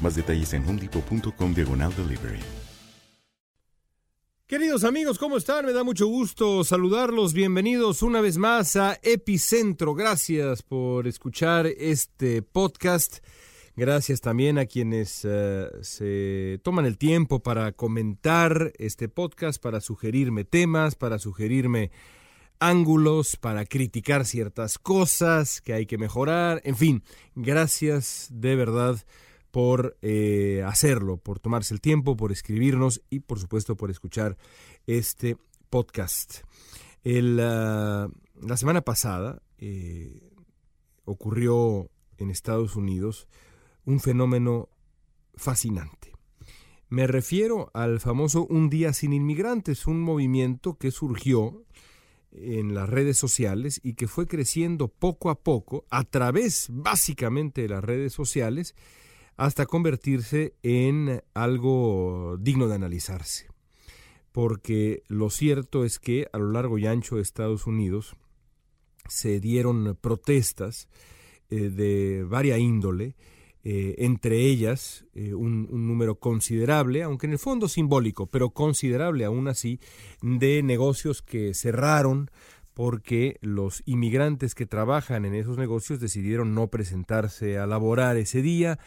Más detalles en homedepot.com diagonal delivery. Queridos amigos, ¿cómo están? Me da mucho gusto saludarlos. Bienvenidos una vez más a Epicentro. Gracias por escuchar este podcast. Gracias también a quienes uh, se toman el tiempo para comentar este podcast, para sugerirme temas, para sugerirme ángulos, para criticar ciertas cosas que hay que mejorar. En fin, gracias de verdad por eh, hacerlo, por tomarse el tiempo, por escribirnos y por supuesto por escuchar este podcast. Uh, la semana pasada eh, ocurrió en Estados Unidos un fenómeno fascinante. Me refiero al famoso Un día sin inmigrantes, un movimiento que surgió en las redes sociales y que fue creciendo poco a poco a través básicamente de las redes sociales hasta convertirse en algo digno de analizarse. Porque lo cierto es que a lo largo y ancho de Estados Unidos se dieron protestas eh, de varia índole, eh, entre ellas eh, un, un, número considerable, aunque en el fondo simbólico, pero considerable aún así, de negocios que cerraron porque los inmigrantes que trabajan en esos negocios decidieron no presentarse a laborar ese día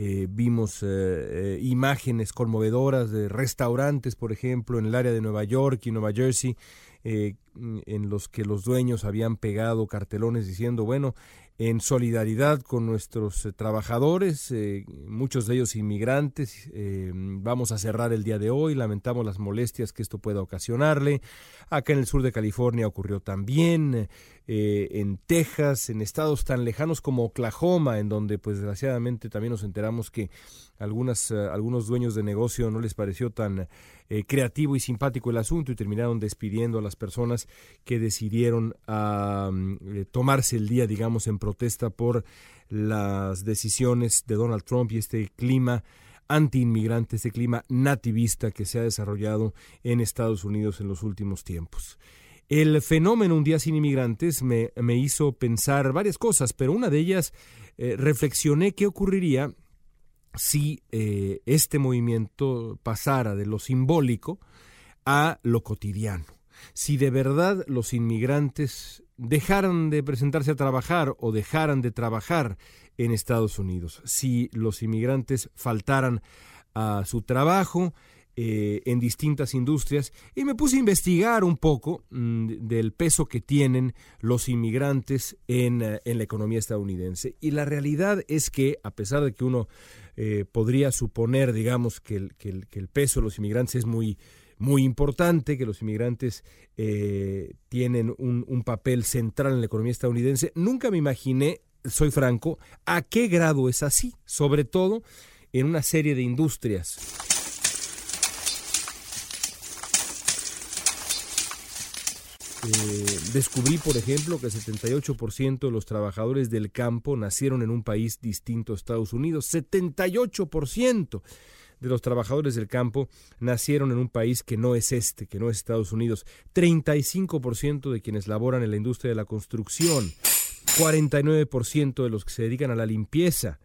eh, vimos eh, eh, imágenes conmovedoras de restaurantes, por ejemplo, en el área de Nueva York y Nueva Jersey, en los que los dueños habían pegado cartelones diciendo, bueno, en solidaridad con nuestros eh, trabajadores, eh, muchos de ellos inmigrantes. Eh, vamos a cerrar el día de hoy, lamentamos las molestias que esto pueda ocasionarle. Acá en el sur de California ocurrió también, en Texas, en estados tan lejanos como Oklahoma, en donde pues desgraciadamente también nos enteramos que algunas, algunos dueños de negocio no les pareció tan creativo y simpático el asunto y terminaron despidiendo a las personas que decidieron tomarse el día, digamos, en protesta por las decisiones de Donald Trump y este clima anti-inmigrante, este clima nativista que se ha desarrollado en Estados Unidos en los últimos tiempos. El fenómeno Un día sin inmigrantes me, hizo pensar varias cosas, pero una de ellas eh, reflexioné qué ocurriría si eh, este movimiento pasara de lo simbólico a lo cotidiano. Si de verdad los inmigrantes dejaran de presentarse a trabajar o dejaran de trabajar en Estados Unidos, si los inmigrantes faltaran a su trabajo eh, en distintas industrias y me puse a investigar un poco mm, del peso que tienen los inmigrantes en, eh, en, la economía estadounidense. Y la realidad es que, a pesar de que uno eh, podría suponer, digamos, que el, que, el, que el peso de los inmigrantes es muy muy importante, que los inmigrantes eh, tienen un, papel central en la economía estadounidense. Nunca me imaginé, soy franco, a qué grado es así, sobre todo en una serie de industrias. Eh, descubrí, por ejemplo, que el 78% de los trabajadores del campo nacieron en un país distinto a Estados Unidos. 78% de los trabajadores del campo nacieron en un país que no es este, que no es Estados Unidos. 35% de quienes laboran en la industria de la construcción. 49% de los que se dedican a la limpieza.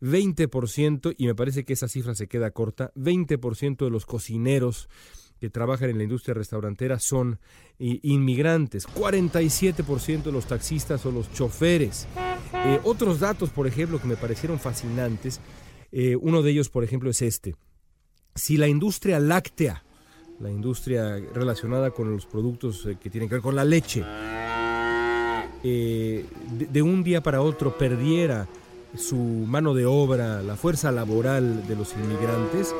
20%, y me parece que esa cifra se queda corta, 20% de los cocineros que trabajan en la industria restaurantera son inmigrantes, 47% de los taxistas o los choferes. Eh, otros datos, por ejemplo, que me parecieron fascinantes, eh, uno de ellos, por ejemplo, es este. Si la industria láctea, la industria relacionada con los productos eh, que tienen que ver con la leche, de un día para otro perdiera su mano de obra, la fuerza laboral de los inmigrantes,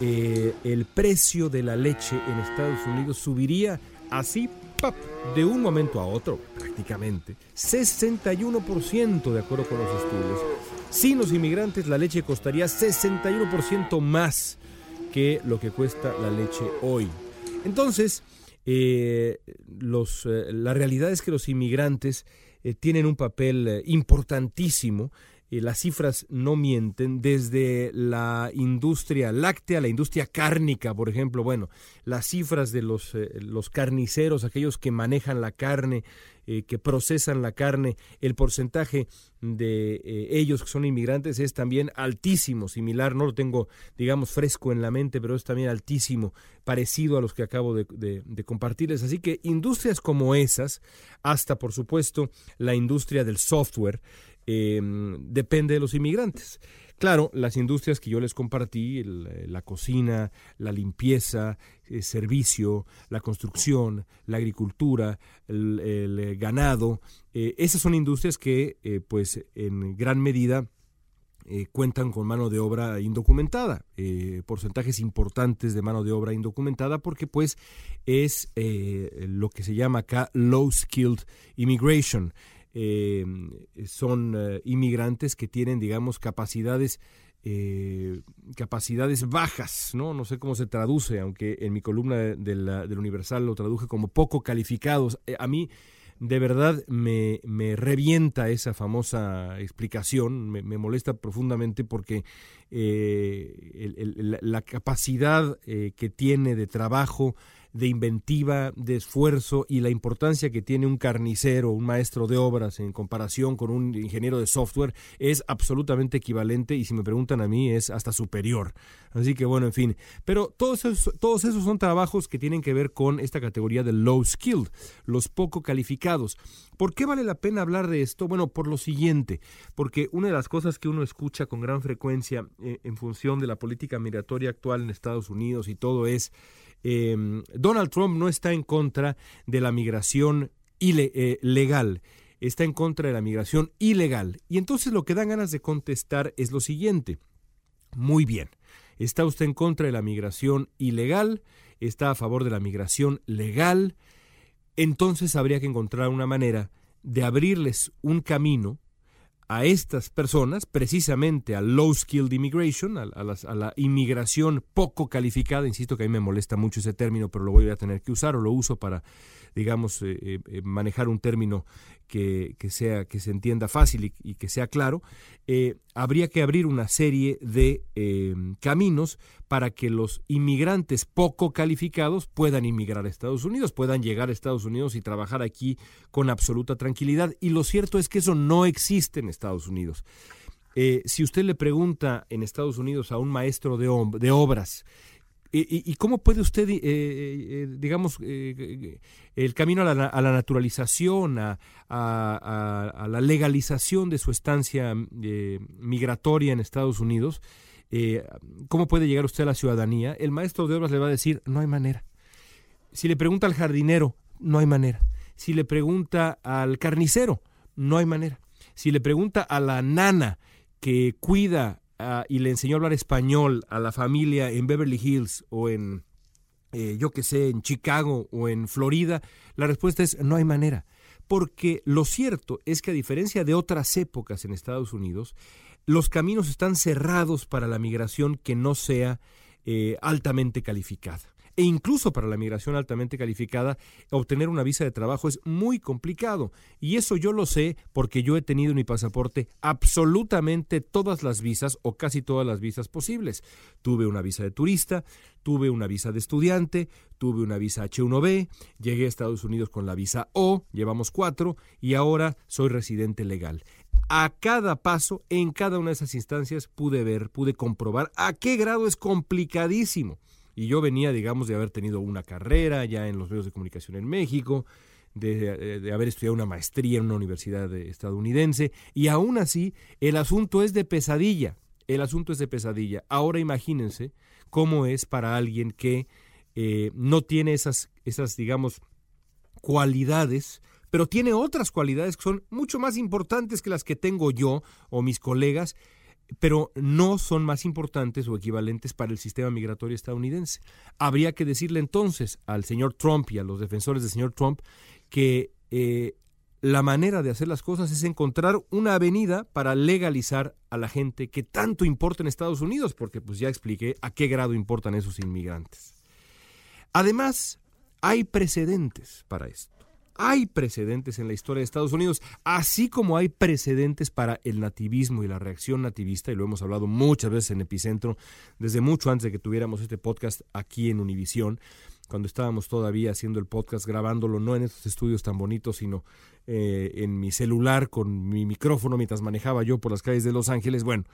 eh, el precio de la leche en Estados Unidos subiría así de un momento a otro, prácticamente, 61% de acuerdo con los estudios. Sin los inmigrantes la leche costaría 61% más que lo que cuesta la leche hoy. Entonces, eh, los, eh, la realidad es que los inmigrantes tienen un papel importantísimo eh, las cifras no mienten, desde la industria láctea, la industria cárnica, por ejemplo, bueno, las cifras de los, eh, los carniceros, aquellos que manejan la carne, eh, que procesan la carne, el porcentaje de ellos que son inmigrantes es también altísimo, similar, no lo tengo, digamos, fresco en la mente, pero es también altísimo, parecido a los que acabo de, de compartirles. Así que industrias como esas, hasta por supuesto la industria del software, eh, depende de los inmigrantes. Claro, las industrias que yo les compartí, eh, la cocina, la limpieza, el servicio, la construcción, la agricultura, el, ganado, eh, esas son industrias que, pues, en gran medida cuentan con mano de obra indocumentada, porcentajes importantes de mano de obra indocumentada, porque pues es lo que se llama acá low skilled immigration, eh, son eh, inmigrantes que tienen, digamos, capacidades eh, capacidades bajas, ¿no? No sé cómo se traduce, aunque en mi columna del Universal lo traduje como poco calificados. a mí, de verdad, me, me, revienta esa famosa explicación, me, molesta profundamente porque la capacidad que tiene de trabajo, de inventiva, de esfuerzo y la importancia que tiene un carnicero, un maestro de obras en comparación con un ingeniero de software es absolutamente equivalente y si me preguntan a mí es hasta superior. Así que bueno, en fin. Pero todos esos, todos esos son trabajos que tienen que ver con esta categoría de low skilled, los poco calificados. ¿Por qué vale la pena hablar de esto? Bueno, por lo siguiente, porque una de las cosas que uno escucha con gran frecuencia eh, en función de la política migratoria actual en Estados Unidos y todo es Em, Donald Trump no está en contra de la migración eh, legal, está en contra de la migración ilegal. Y entonces lo que dan ganas de contestar es lo siguiente. Muy bien, ¿está usted en contra de la migración ilegal? ¿Está a favor de la migración legal? Entonces habría que encontrar una manera de abrirles un camino a estas personas, precisamente a low skilled immigration, a, la inmigración poco calificada, insisto que a mí me molesta mucho ese término, pero lo voy a tener que usar o lo uso para digamos, eh, eh, eh, manejar un término que, sea, que se entienda fácil y, que sea claro, habría que abrir una serie de caminos para que los inmigrantes poco calificados puedan inmigrar a Estados Unidos, puedan llegar a Estados Unidos y trabajar aquí con absoluta tranquilidad. Y lo cierto es que eso no existe en Estados Unidos. si usted le pregunta en Estados Unidos a un maestro de obras, ¿Y, cómo puede usted, eh, eh, digamos, eh, el camino a la, naturalización, a, la legalización de su estancia migratoria en Estados Unidos, cómo puede llegar usted a la ciudadanía? El maestro de obras le va a decir, no hay manera. Si le pregunta al jardinero, no hay manera. Si le pregunta al carnicero, no hay manera. Si le pregunta a la nana que cuida Ah, y le enseñó a hablar español a la familia en Beverly Hills o en, eh, yo que sé, en Chicago o en Florida, la respuesta es no hay manera. Porque lo cierto es que a diferencia de otras épocas en Estados Unidos, los caminos están cerrados para la migración que no sea eh, altamente calificada. E incluso para la migración altamente calificada, obtener una visa de trabajo es muy complicado. Y eso yo lo sé porque yo he tenido en mi pasaporte absolutamente todas las visas o casi todas las visas posibles. Tuve una visa de turista, tuve una visa de estudiante, tuve una visa H1B, llegué a Estados Unidos con la visa O, llevamos cuatro, y ahora soy residente legal. A cada paso, en cada una de esas instancias, pude ver, pude comprobar a qué grado es complicadísimo. Y yo venía, digamos, de haber tenido una carrera ya en los medios de comunicación en México, de, haber estudiado una maestría en una universidad estadounidense, y aún así el asunto es de pesadilla. El asunto es de pesadilla. Ahora imagínense cómo es para alguien que eh, no tiene esas, esas, digamos, cualidades, pero tiene otras cualidades que son mucho más importantes que las que tengo yo o mis colegas, pero no son más importantes o equivalentes para el sistema migratorio estadounidense. Habría que decirle entonces al señor Trump y a los defensores del señor Trump que eh, la manera de hacer las cosas es encontrar una avenida para legalizar a la gente que tanto importa en Estados Unidos, porque pues ya expliqué a qué grado importan esos inmigrantes. Además, hay precedentes para esto. Hay precedentes en la historia de Estados Unidos, así como hay precedentes para el nativismo y la reacción nativista, y lo hemos hablado muchas veces en Epicentro, desde mucho antes de que tuviéramos este podcast aquí en Univisión, cuando estábamos todavía haciendo el podcast, grabándolo, no en estos estudios tan bonitos, sino eh, en mi celular con mi micrófono mientras manejaba yo por las calles de Los Ángeles. Bueno,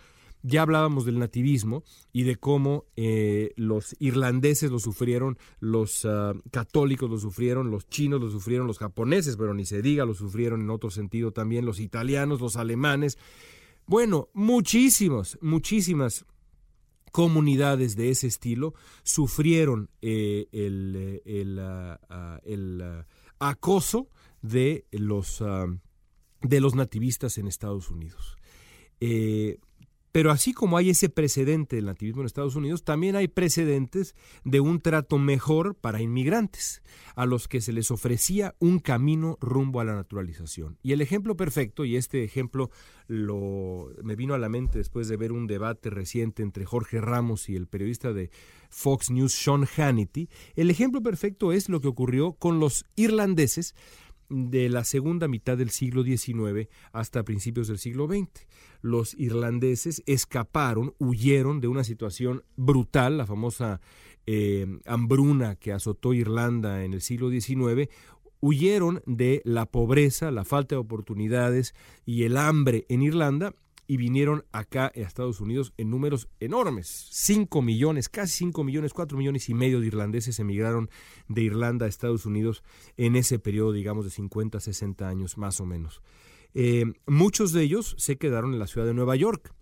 ya hablábamos del nativismo y de cómo eh, los irlandeses lo sufrieron, los uh, católicos lo sufrieron, los chinos lo sufrieron, los japoneses, pero ni se diga, lo sufrieron en otro sentido también, los italianos, los alemanes. Bueno, muchísimos, muchísimas comunidades de ese estilo sufrieron eh, el, uh, el uh, acoso de los, de los nativistas en Estados Unidos. Eh, pero así como hay ese precedente del nativismo en Estados Unidos, también hay precedentes de un trato mejor para inmigrantes, a los que se les ofrecía un camino rumbo a la naturalización. Y el ejemplo perfecto, y este ejemplo lo, me vino a la mente después de ver un debate reciente entre Jorge Ramos y el periodista de Fox News, Sean Hannity, el ejemplo perfecto es lo que ocurrió con los irlandeses de la segunda mitad del siglo XIX hasta principios del siglo XX. Los irlandeses escaparon, huyeron de una situación brutal, la famosa eh, hambruna que azotó Irlanda en el siglo XIX, huyeron de la pobreza, la falta de oportunidades y el hambre en Irlanda y vinieron acá a Estados Unidos en números enormes. 5 millones, casi 5 millones, 4 millones y medio de irlandeses emigraron de Irlanda a Estados Unidos en ese periodo, digamos, de 50, 60 años más o menos. Eh, muchos de ellos se quedaron en la ciudad de Nueva York.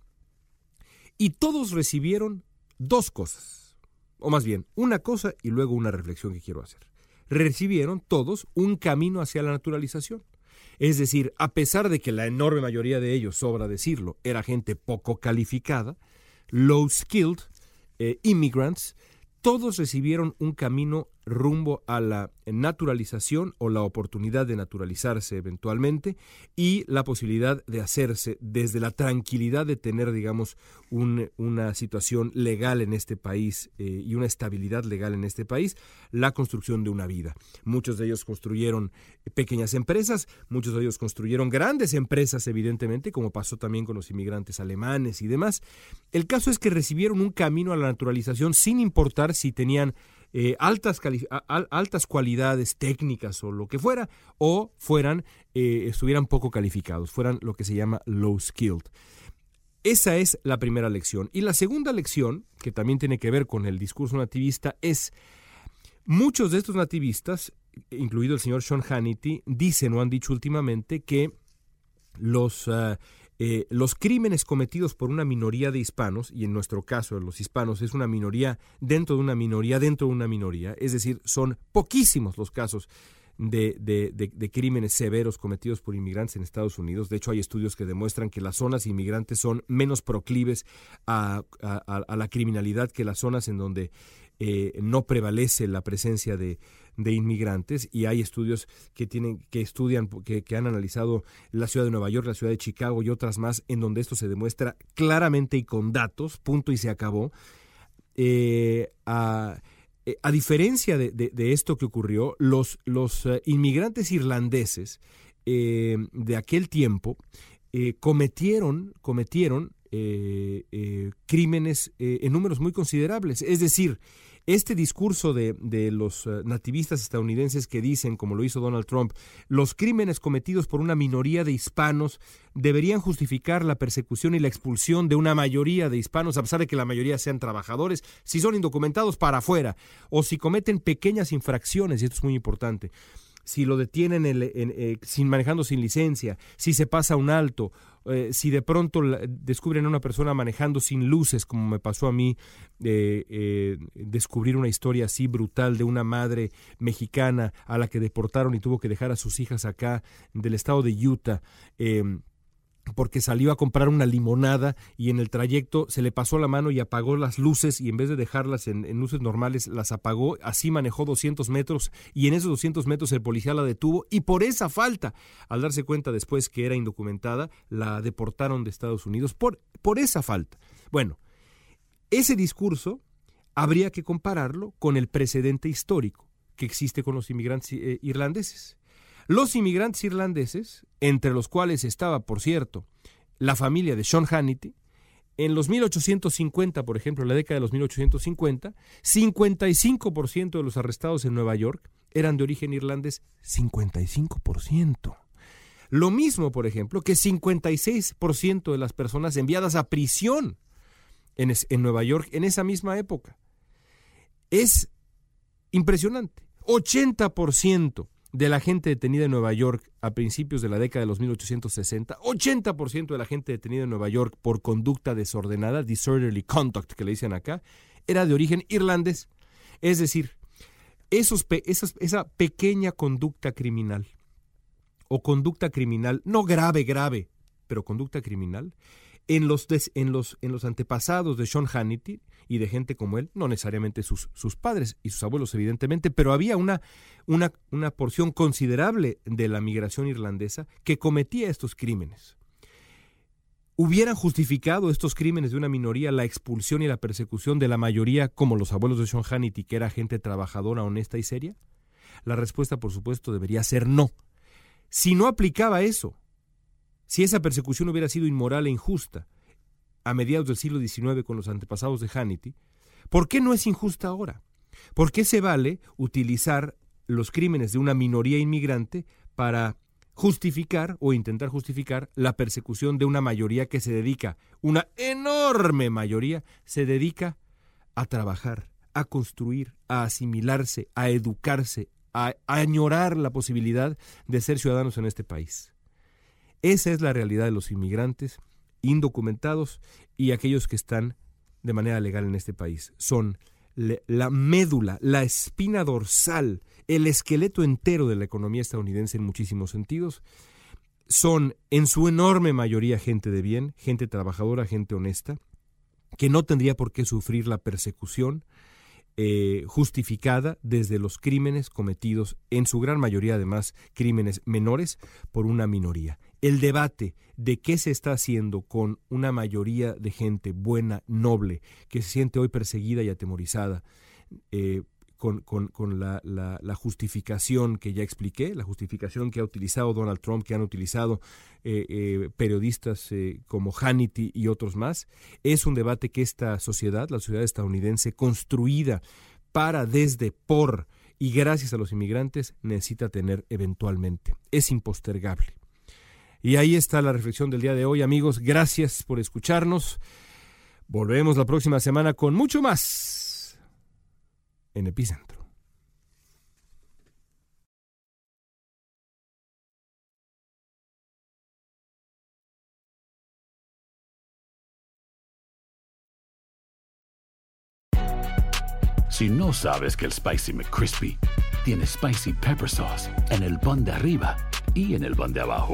Y todos recibieron dos cosas, o más bien, una cosa y luego una reflexión que quiero hacer. Recibieron todos un camino hacia la naturalización. Es decir, a pesar de que la enorme mayoría de ellos, sobra decirlo, era gente poco calificada, low skilled, eh, immigrants, todos recibieron un camino rumbo a la naturalización o la oportunidad de naturalizarse eventualmente y la posibilidad de hacerse desde la tranquilidad de tener, digamos, una situación legal en este país eh, y una estabilidad legal en este país, la construcción de una vida. Muchos de ellos construyeron pequeñas empresas, muchos de ellos construyeron grandes empresas, evidentemente, como pasó también con los inmigrantes alemanes y demás. El caso es que recibieron un camino a la naturalización sin importar si tenían eh, altas, altas cualidades técnicas o lo que fuera, o fueran, eh, estuvieran poco calificados, fueran lo que se llama low skilled. Esa es la primera lección. Y la segunda lección, que también tiene que ver con el discurso nativista, es muchos de estos nativistas, incluido el señor Sean Hannity, dicen o han dicho últimamente que los ah, eh, los crímenes cometidos por una minoría de hispanos, y en nuestro caso los hispanos es una minoría dentro de una minoría dentro de una minoría, es decir, son poquísimos los casos de, de, crímenes severos cometidos por inmigrantes en Estados Unidos. De hecho, hay estudios que demuestran que las zonas inmigrantes son menos proclives a, a la criminalidad que las zonas en donde eh, no prevalece la presencia de, inmigrantes y hay estudios que tienen que estudian que, han analizado la ciudad de Nueva York, la ciudad de Chicago y otras más en donde esto se demuestra claramente y con datos, punto y se acabó. Eh, eh, a diferencia de, esto que ocurrió, los, los eh, inmigrantes irlandeses de aquel tiempo cometieron, cometieron crímenes en números muy considerables. Es decir, este discurso de, los eh, nativistas estadounidenses que dicen, como lo hizo Donald Trump, los crímenes cometidos por una minoría de hispanos deberían justificar la persecución y la expulsión de una mayoría de hispanos, a pesar de que la mayoría sean trabajadores, si son indocumentados para afuera, o si cometen pequeñas infracciones, y esto es muy importante si lo detienen eh, sin manejando sin licencia, si se pasa un alto, eh, si de pronto descubren a una persona manejando sin luces, como me pasó a mí, eh, descubrir una historia así brutal de una madre mexicana a la que deportaron y tuvo que dejar a sus hijas acá del estado de Utah porque salió a comprar una limonada y en el trayecto se le pasó la mano y apagó las luces y en vez de dejarlas en, luces normales las apagó, así manejó 200 metros y en esos 200 metros el policía la detuvo y por esa falta, al darse cuenta después que era indocumentada, la deportaron de Estados Unidos por, por esa falta. Bueno, ese discurso habría que compararlo con el precedente histórico que existe con los inmigrantes eh, irlandeses. Los inmigrantes irlandeses, entre los cuales estaba, por cierto, la familia de Sean Hannity, en los 1850, por ejemplo, en la década de los 1850, 55% de los arrestados en Nueva York eran de origen irlandés, 55%. Lo mismo, por ejemplo, que 56% de las personas enviadas a prisión en, en, Nueva York en esa misma época. Es impresionante. 80% de la gente detenida en Nueva York a principios de la década de los 1860, 80% de la gente detenida en Nueva York por conducta desordenada, disorderly conduct que le dicen acá, era de origen irlandés. Es decir, esa pequeña conducta criminal o conducta criminal, no grave, grave, pero conducta criminal, en los, en los, en los antepasados de Sean Hannity y de gente como él, no necesariamente sus, sus padres y sus abuelos, evidentemente, pero había una, una, una porción considerable de la migración irlandesa que cometía estos crímenes. ¿Hubieran justificado estos crímenes de una minoría la expulsión y la persecución de la mayoría, como los abuelos de Sean Hannity, que era gente trabajadora, honesta y seria? La respuesta, por supuesto, debería ser no. Si no aplicaba eso, si esa persecución hubiera sido inmoral e injusta a mediados del siglo XIX con los antepasados de Hannity, ¿por qué no es injusta ahora? ¿Por qué se vale utilizar los crímenes de una minoría inmigrante para justificar o intentar justificar la persecución de una mayoría que se dedica, una enorme mayoría, se dedica a trabajar, a construir, a asimilarse, a educarse, a, añorar la posibilidad de ser ciudadanos en este país. Esa es la realidad de los inmigrantes indocumentados y aquellos que están de manera legal en este país. Son la médula, la espina dorsal, el esqueleto entero de la economía estadounidense en muchísimos sentidos. Son en su enorme mayoría gente de bien, gente trabajadora, gente honesta, que no tendría por qué sufrir la persecución eh, justificada desde los crímenes cometidos, en su gran mayoría además crímenes menores, por una minoría el debate de qué se está haciendo con una mayoría de gente buena, noble, que se siente hoy perseguida y atemorizada, eh, con, la, justificación que ya expliqué, la justificación que ha utilizado Donald Trump, que han utilizado eh, eh, periodistas como Hannity y otros más, es un debate que esta sociedad, la sociedad estadounidense, construida para, desde, por y gracias a los inmigrantes, necesita tener eventualmente. Es impostergable. Y ahí está la reflexión del día de hoy, amigos. Gracias por escucharnos. Volvemos la próxima semana con mucho más en Epicentro. Si no sabes que el Spicy McCrispy tiene Spicy Pepper Sauce en el pan de arriba y en el pan de abajo,